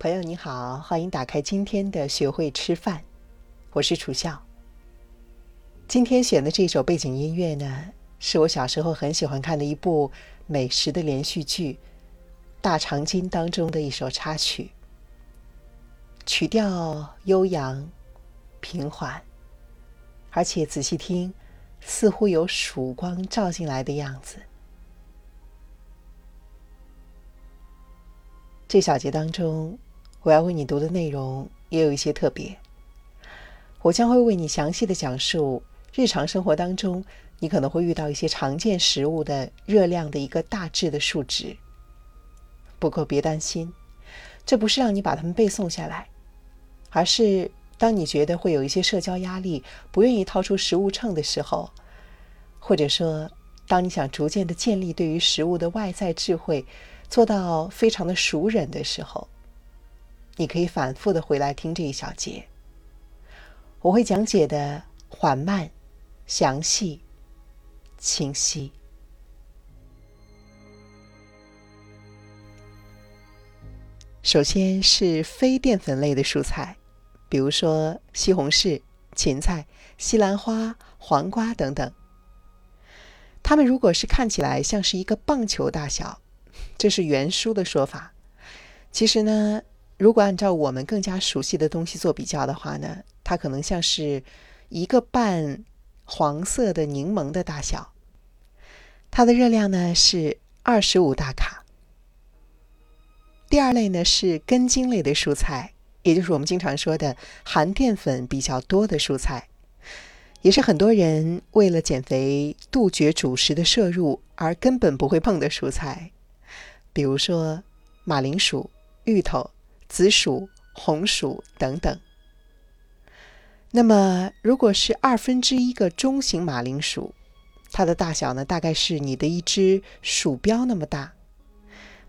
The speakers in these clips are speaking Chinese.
朋友你好，欢迎打开今天的学会吃饭，我是楚笑。今天选的这首背景音乐呢，是我小时候很喜欢看的一部美食的连续剧《大长今》当中的一首插曲，曲调悠扬平缓，而且仔细听，似乎有曙光照进来的样子。这小节当中。我要为你读的内容也有一些特别。我将会为你详细的讲述日常生活当中你可能会遇到一些常见食物的热量的一个大致的数值。不过别担心，这不是让你把它们背诵下来，而是当你觉得会有一些社交压力，不愿意掏出食物秤的时候，或者说当你想逐渐的建立对于食物的外在智慧，做到非常的熟忍的时候。你可以反复的回来听这一小节，我会讲解的缓慢、详细、清晰。首先是非淀粉类的蔬菜，比如说西红柿、芹菜、西兰花、黄瓜等等。它们如果是看起来像是一个棒球大小，这是原书的说法。其实呢。如果按照我们更加熟悉的东西做比较的话呢，它可能像是一个半黄色的柠檬的大小，它的热量呢是二十五大卡。第二类呢是根茎类的蔬菜，也就是我们经常说的含淀粉比较多的蔬菜，也是很多人为了减肥杜绝主食的摄入而根本不会碰的蔬菜，比如说马铃薯、芋头。紫薯、红薯等等。那么，如果是二分之一个中型马铃薯，它的大小呢，大概是你的一只鼠标那么大。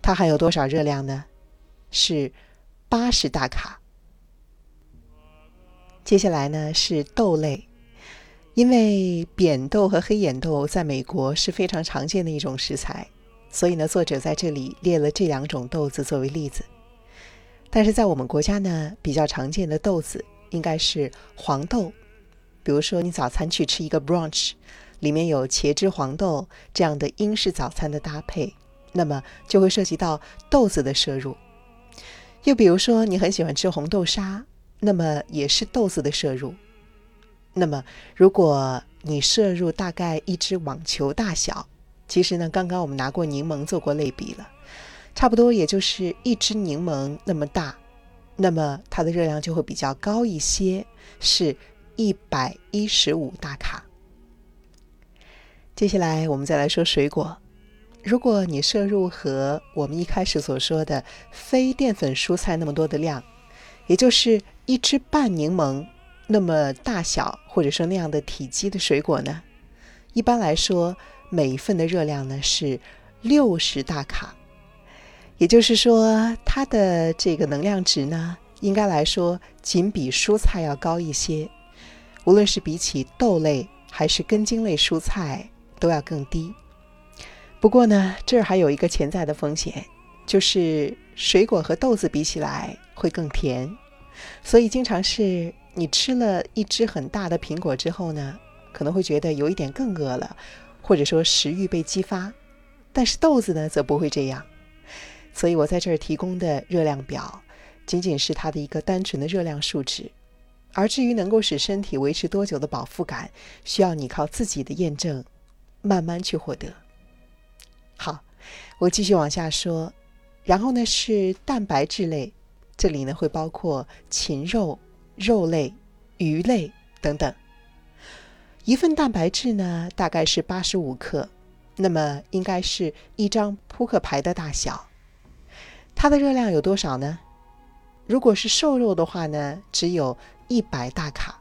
它含有多少热量呢？是八十大卡。接下来呢是豆类，因为扁豆和黑眼豆在美国是非常常见的一种食材，所以呢，作者在这里列了这两种豆子作为例子。但是在我们国家呢，比较常见的豆子应该是黄豆。比如说，你早餐去吃一个 brunch，里面有茄汁黄豆这样的英式早餐的搭配，那么就会涉及到豆子的摄入。又比如说，你很喜欢吃红豆沙，那么也是豆子的摄入。那么，如果你摄入大概一只网球大小，其实呢，刚刚我们拿过柠檬做过类比了。差不多也就是一只柠檬那么大，那么它的热量就会比较高一些，是一百一十五大卡。接下来我们再来说水果，如果你摄入和我们一开始所说的非淀粉蔬菜那么多的量，也就是一只半柠檬那么大小或者说那样的体积的水果呢，一般来说每一份的热量呢是六十大卡。也就是说，它的这个能量值呢，应该来说仅比蔬菜要高一些，无论是比起豆类还是根茎类蔬菜都要更低。不过呢，这儿还有一个潜在的风险，就是水果和豆子比起来会更甜，所以经常是你吃了一只很大的苹果之后呢，可能会觉得有一点更饿了，或者说食欲被激发，但是豆子呢则不会这样。所以我在这儿提供的热量表，仅仅是它的一个单纯的热量数值，而至于能够使身体维持多久的饱腹感，需要你靠自己的验证，慢慢去获得。好，我继续往下说，然后呢是蛋白质类，这里呢会包括禽肉、肉类、鱼类等等。一份蛋白质呢大概是八十五克，那么应该是一张扑克牌的大小。它的热量有多少呢？如果是瘦肉的话呢，只有一百大卡；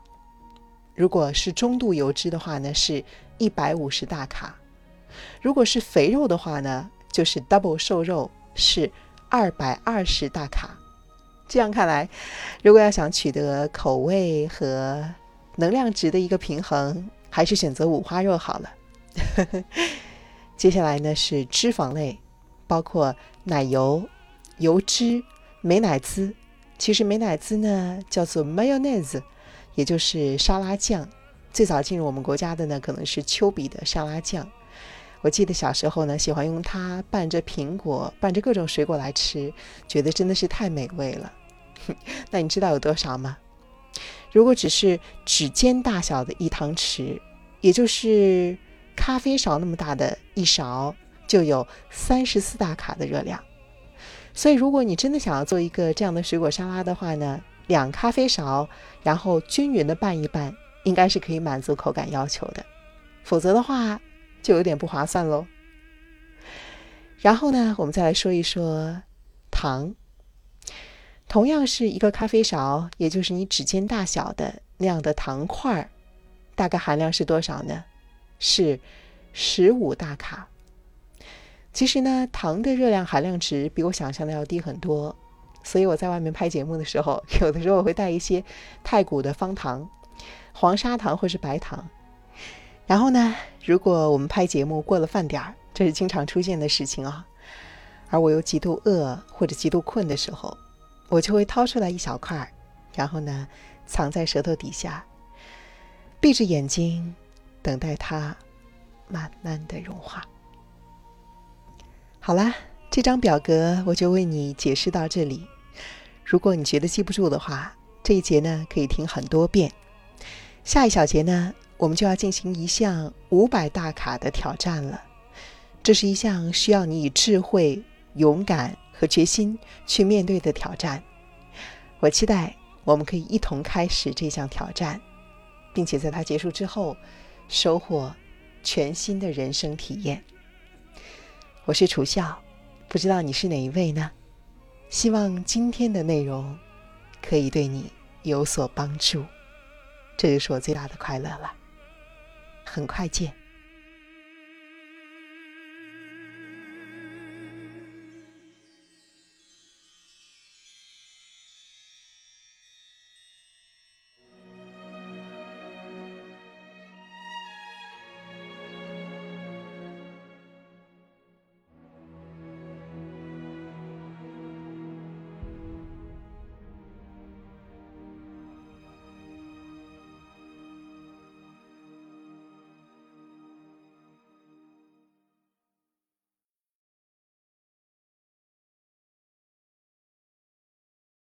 如果是中度油脂的话呢，是一百五十大卡；如果是肥肉的话呢，就是 double 瘦肉，是二百二十大卡。这样看来，如果要想取得口味和能量值的一个平衡，还是选择五花肉好了。接下来呢是脂肪类，包括奶油。油脂、美乃滋。其实美乃滋呢叫做 mayonnaise，也就是沙拉酱。最早进入我们国家的呢可能是丘比的沙拉酱。我记得小时候呢喜欢用它拌着苹果、拌着各种水果来吃，觉得真的是太美味了。那你知道有多少吗？如果只是指尖大小的一汤匙，也就是咖啡勺那么大的一勺，就有三十四大卡的热量。所以，如果你真的想要做一个这样的水果沙拉的话呢，两咖啡勺，然后均匀的拌一拌，应该是可以满足口感要求的。否则的话，就有点不划算喽。然后呢，我们再来说一说糖。同样是一个咖啡勺，也就是你指尖大小的那样的糖块儿，大概含量是多少呢？是十五大卡。其实呢，糖的热量含量值比我想象的要低很多，所以我在外面拍节目的时候，有的时候我会带一些太古的方糖、黄砂糖或是白糖。然后呢，如果我们拍节目过了饭点儿，这是经常出现的事情啊，而我又极度饿或者极度困的时候。我就会掏出来一小块，然后呢，藏在舌头底下，闭着眼睛，等待它慢慢的融化。好啦，这张表格我就为你解释到这里。如果你觉得记不住的话，这一节呢可以听很多遍。下一小节呢，我们就要进行一项五百大卡的挑战了。这是一项需要你以智慧、勇敢。和决心去面对的挑战，我期待我们可以一同开始这项挑战，并且在它结束之后，收获全新的人生体验。我是楚笑，不知道你是哪一位呢？希望今天的内容可以对你有所帮助，这就是我最大的快乐了。很快见。